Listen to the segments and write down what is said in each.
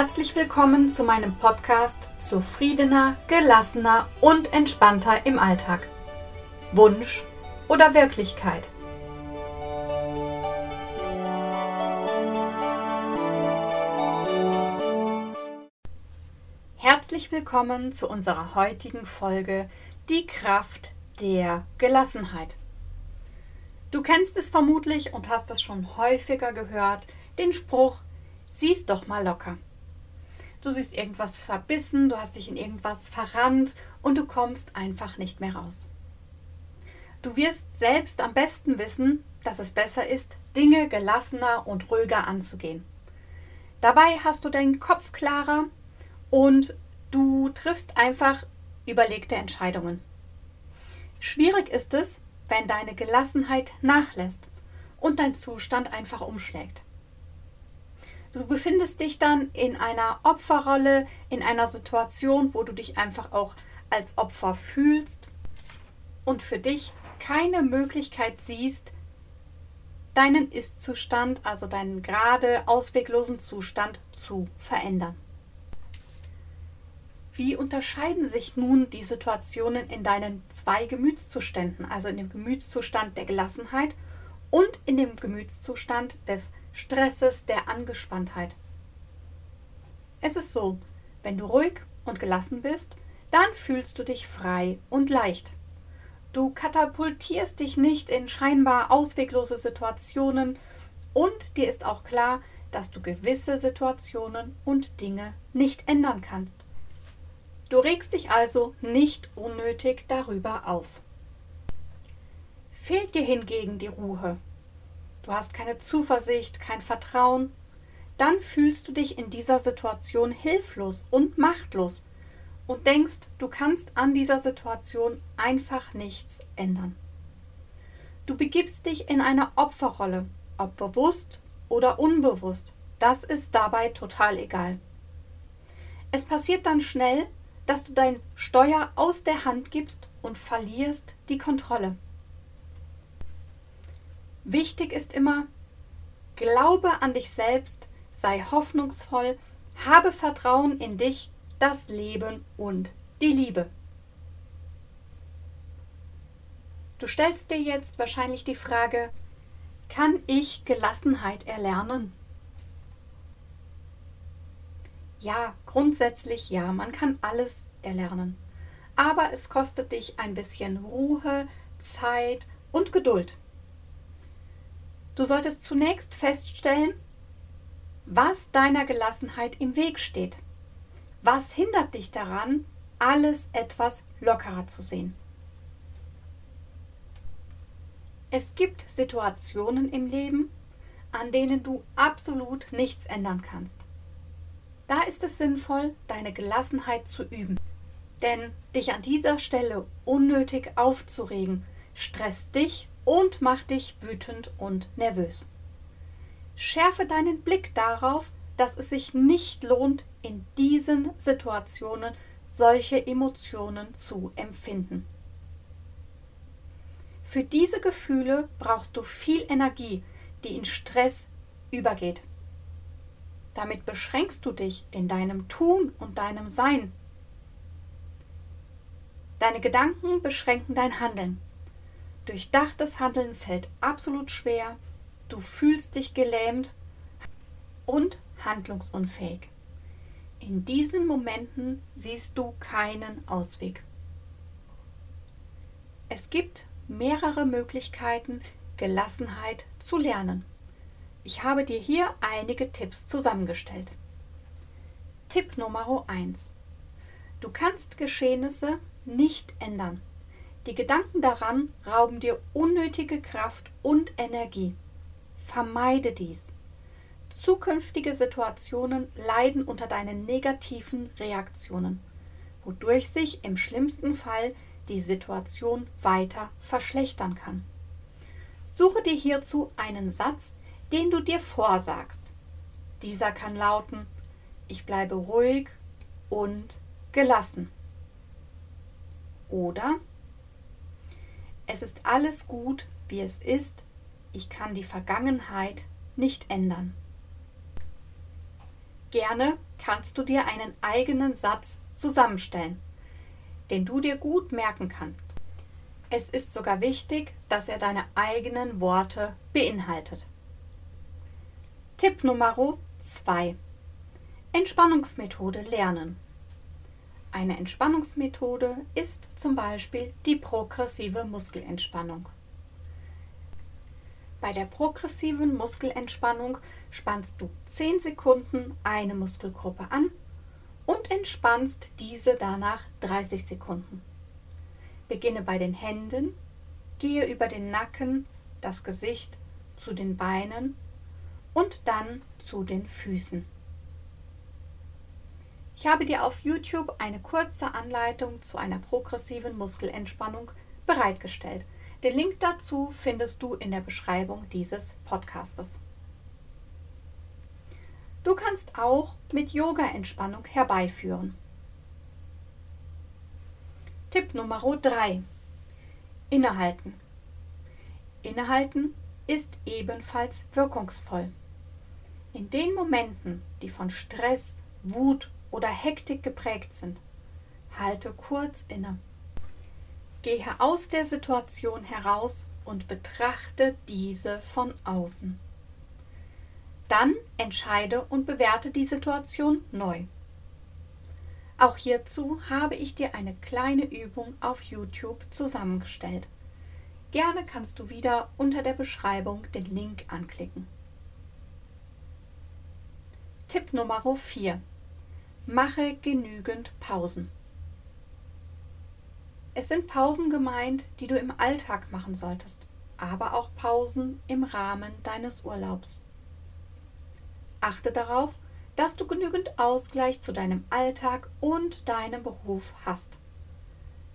Herzlich willkommen zu meinem Podcast Zufriedener, gelassener und entspannter im Alltag. Wunsch oder Wirklichkeit? Herzlich willkommen zu unserer heutigen Folge Die Kraft der Gelassenheit. Du kennst es vermutlich und hast es schon häufiger gehört, den Spruch, sieh's doch mal locker. Du siehst irgendwas verbissen, du hast dich in irgendwas verrannt und du kommst einfach nicht mehr raus. Du wirst selbst am besten wissen, dass es besser ist, Dinge gelassener und ruhiger anzugehen. Dabei hast du deinen Kopf klarer und du triffst einfach überlegte Entscheidungen. Schwierig ist es, wenn deine Gelassenheit nachlässt und dein Zustand einfach umschlägt. Du befindest dich dann in einer Opferrolle, in einer Situation, wo du dich einfach auch als Opfer fühlst und für dich keine Möglichkeit siehst, deinen Ist-Zustand, also deinen gerade ausweglosen Zustand zu verändern. Wie unterscheiden sich nun die Situationen in deinen zwei Gemütszuständen, also in dem Gemütszustand der Gelassenheit und in dem Gemütszustand des Stresses, der Angespanntheit. Es ist so, wenn du ruhig und gelassen bist, dann fühlst du dich frei und leicht. Du katapultierst dich nicht in scheinbar ausweglose Situationen und dir ist auch klar, dass du gewisse Situationen und Dinge nicht ändern kannst. Du regst dich also nicht unnötig darüber auf. Fehlt dir hingegen die Ruhe, du hast keine Zuversicht, kein Vertrauen, dann fühlst du dich in dieser Situation hilflos und machtlos und denkst, du kannst an dieser Situation einfach nichts ändern. Du begibst dich in eine Opferrolle, ob bewusst oder unbewusst. Das ist dabei total egal. Es passiert dann schnell, dass du dein Steuer aus der Hand gibst und verlierst die Kontrolle. Wichtig ist immer, glaube an dich selbst, sei hoffnungsvoll, habe Vertrauen in dich, das Leben und die Liebe. Du stellst dir jetzt wahrscheinlich die Frage, kann ich Gelassenheit erlernen? Ja, grundsätzlich ja, man kann alles erlernen. Aber es kostet dich ein bisschen Ruhe, Zeit und Geduld. Du solltest zunächst feststellen, was deiner Gelassenheit im Weg steht. Was hindert dich daran, alles etwas lockerer zu sehen? Es gibt Situationen im Leben, an denen du absolut nichts ändern kannst. Da ist es sinnvoll, deine Gelassenheit zu üben. Denn dich an dieser Stelle unnötig aufzuregen, stresst dich und macht dich wütend und nervös. Schärfe deinen Blick darauf, dass es sich nicht lohnt, in diesen Situationen solche Emotionen zu empfinden. Für diese Gefühle brauchst du viel Energie, die in Stress übergeht. Damit beschränkst du dich in deinem Tun und deinem Sein. Deine Gedanken beschränken dein Handeln. Durchdachtes Handeln fällt absolut schwer, du fühlst dich gelähmt und handlungsunfähig. In diesen Momenten siehst du keinen Ausweg. Es gibt mehrere Möglichkeiten, Gelassenheit zu lernen. Ich habe dir hier einige Tipps zusammengestellt. Tipp Nummer 1. Du kannst Geschehnisse nicht ändern. Die Gedanken daran rauben dir unnötige Kraft und Energie. Vermeide dies. Zukünftige Situationen leiden unter deinen negativen Reaktionen, wodurch sich im schlimmsten Fall die Situation weiter verschlechtern kann. Suche dir hierzu einen Satz, den du dir vorsagst. Dieser kann lauten, ich bleibe ruhig und gelassen. Oder es ist alles gut, wie es ist. Ich kann die Vergangenheit nicht ändern. Gerne kannst du dir einen eigenen Satz zusammenstellen, den du dir gut merken kannst. Es ist sogar wichtig, dass er deine eigenen Worte beinhaltet. Tipp Nummer 2. Entspannungsmethode lernen. Eine Entspannungsmethode ist zum Beispiel die progressive Muskelentspannung. Bei der progressiven Muskelentspannung spannst du 10 Sekunden eine Muskelgruppe an und entspannst diese danach 30 Sekunden. Beginne bei den Händen, gehe über den Nacken, das Gesicht zu den Beinen und dann zu den Füßen. Ich habe dir auf YouTube eine kurze Anleitung zu einer progressiven Muskelentspannung bereitgestellt. Den Link dazu findest du in der Beschreibung dieses Podcastes. Du kannst auch mit Yoga-Entspannung herbeiführen. Tipp Nummer 3. Innehalten. Innehalten ist ebenfalls wirkungsvoll. In den Momenten, die von Stress, Wut oder Hektik geprägt sind, halte kurz inne. Gehe aus der Situation heraus und betrachte diese von außen. Dann entscheide und bewerte die Situation neu. Auch hierzu habe ich dir eine kleine Übung auf YouTube zusammengestellt. Gerne kannst du wieder unter der Beschreibung den Link anklicken. Tipp Nummer 4. Mache genügend Pausen. Es sind Pausen gemeint, die du im Alltag machen solltest, aber auch Pausen im Rahmen deines Urlaubs. Achte darauf, dass du genügend Ausgleich zu deinem Alltag und deinem Beruf hast.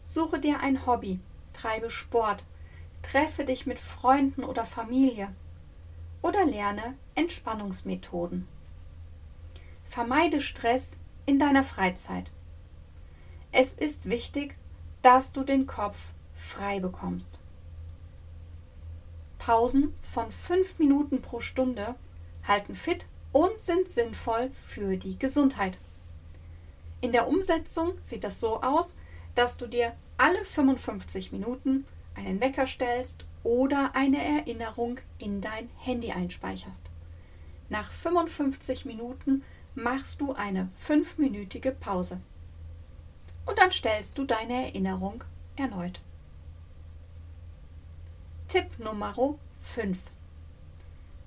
Suche dir ein Hobby, treibe Sport, treffe dich mit Freunden oder Familie oder lerne Entspannungsmethoden. Vermeide Stress in deiner Freizeit. Es ist wichtig, dass du den Kopf frei bekommst. Pausen von fünf Minuten pro Stunde halten fit und sind sinnvoll für die Gesundheit. In der Umsetzung sieht das so aus, dass du dir alle 55 Minuten einen Wecker stellst oder eine Erinnerung in dein Handy einspeicherst. Nach 55 Minuten machst du eine fünfminütige Pause und dann stellst du deine Erinnerung erneut. Tipp Nummer 5.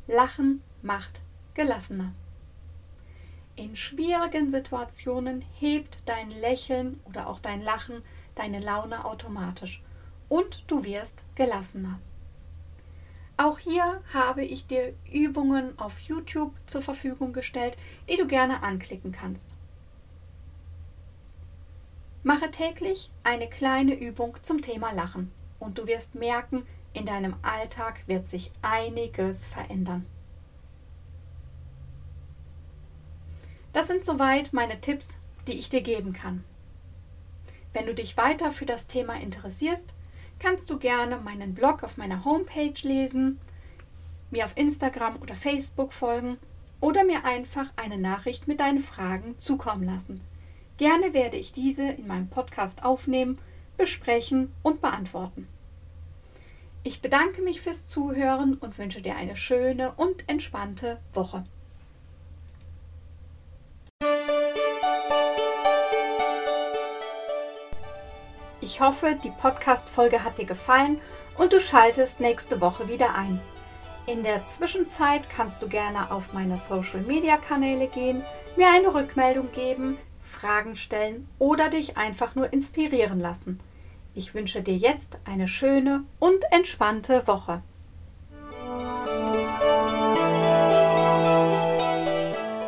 Lachen macht gelassener. In schwierigen Situationen hebt dein Lächeln oder auch dein Lachen deine Laune automatisch und du wirst gelassener. Auch hier habe ich dir Übungen auf YouTube zur Verfügung gestellt, die du gerne anklicken kannst. Mache täglich eine kleine Übung zum Thema Lachen und du wirst merken, in deinem Alltag wird sich einiges verändern. Das sind soweit meine Tipps, die ich dir geben kann. Wenn du dich weiter für das Thema interessierst, kannst du gerne meinen Blog auf meiner Homepage lesen, mir auf Instagram oder Facebook folgen oder mir einfach eine Nachricht mit deinen Fragen zukommen lassen. Gerne werde ich diese in meinem Podcast aufnehmen, besprechen und beantworten. Ich bedanke mich fürs Zuhören und wünsche dir eine schöne und entspannte Woche. Ich hoffe, die Podcast-Folge hat dir gefallen und du schaltest nächste Woche wieder ein. In der Zwischenzeit kannst du gerne auf meine Social-Media-Kanäle gehen, mir eine Rückmeldung geben, Fragen stellen oder dich einfach nur inspirieren lassen. Ich wünsche dir jetzt eine schöne und entspannte Woche.